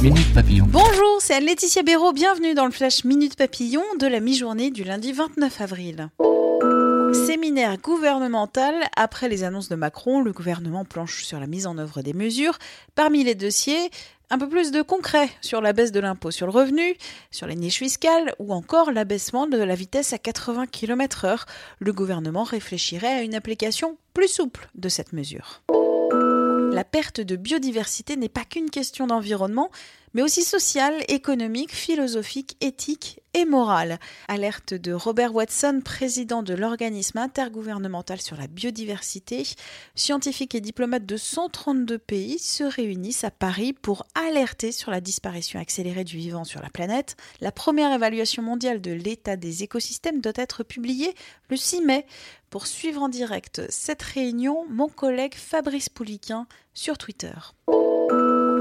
Bonjour, c'est Anne-Laetitia Béraud. Bienvenue dans le Flash Minute Papillon de la mi-journée du lundi 29 avril. Séminaire gouvernemental. Après les annonces de Macron, le gouvernement planche sur la mise en œuvre des mesures. Parmi les dossiers, un peu plus de concret sur la baisse de l'impôt sur le revenu, sur les niches fiscales ou encore l'abaissement de la vitesse à 80 km/h. Le gouvernement réfléchirait à une application plus souple de cette mesure. La perte de biodiversité n'est pas qu'une question d'environnement, mais aussi sociale, économique, philosophique, éthique et morale. Alerte de Robert Watson, président de l'organisme intergouvernemental sur la biodiversité. Scientifiques et diplomates de 132 pays se réunissent à Paris pour alerter sur la disparition accélérée du vivant sur la planète. La première évaluation mondiale de l'état des écosystèmes doit être publiée le 6 mai. Pour suivre en direct cette réunion, mon collègue Fabrice Pouliquin sur Twitter.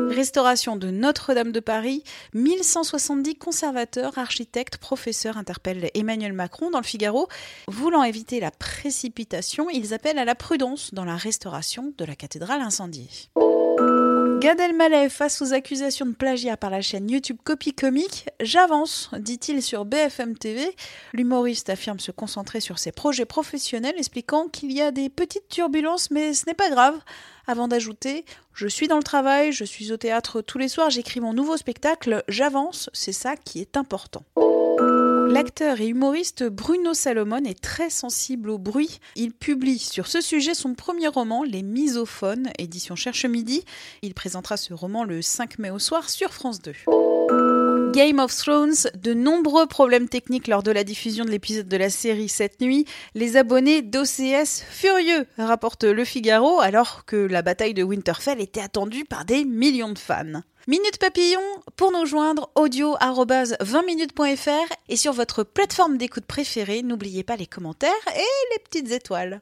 Restauration de Notre-Dame de Paris, 1170 conservateurs, architectes, professeurs interpellent Emmanuel Macron dans le Figaro. Voulant éviter la précipitation, ils appellent à la prudence dans la restauration de la cathédrale incendiée. Gad Elmaleh face aux accusations de plagiat par la chaîne YouTube Copy Comique, j'avance, dit-il sur BFM TV. L'humoriste affirme se concentrer sur ses projets professionnels, expliquant qu'il y a des petites turbulences, mais ce n'est pas grave. Avant d'ajouter, je suis dans le travail, je suis au théâtre tous les soirs, j'écris mon nouveau spectacle, j'avance, c'est ça qui est important. L'acteur et humoriste Bruno Salomon est très sensible au bruit. Il publie sur ce sujet son premier roman, Les Misophones, édition Cherche Midi. Il présentera ce roman le 5 mai au soir sur France 2. Game of Thrones, de nombreux problèmes techniques lors de la diffusion de l'épisode de la série cette nuit. Les abonnés d'OCS furieux, rapporte Le Figaro, alors que la bataille de Winterfell était attendue par des millions de fans. Minute Papillon, pour nous joindre, audio 20minutes.fr et sur votre plateforme d'écoute préférée, n'oubliez pas les commentaires et les petites étoiles.